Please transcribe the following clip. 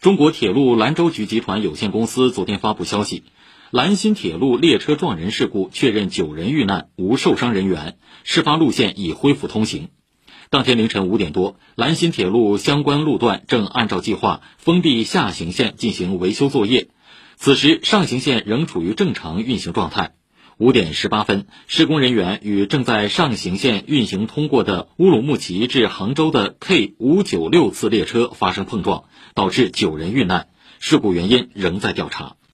中国铁路兰州局集团有限公司昨天发布消息，兰新铁路列车撞人事故确认九人遇难，无受伤人员，事发路线已恢复通行。当天凌晨五点多，兰新铁路相关路段正按照计划封闭下行线进行维修作业，此时上行线仍处于正常运行状态。五点十八分，施工人员与正在上行线运行通过的乌鲁木齐至杭州的 K 五九六次列车发生碰撞，导致九人遇难。事故原因仍在调查。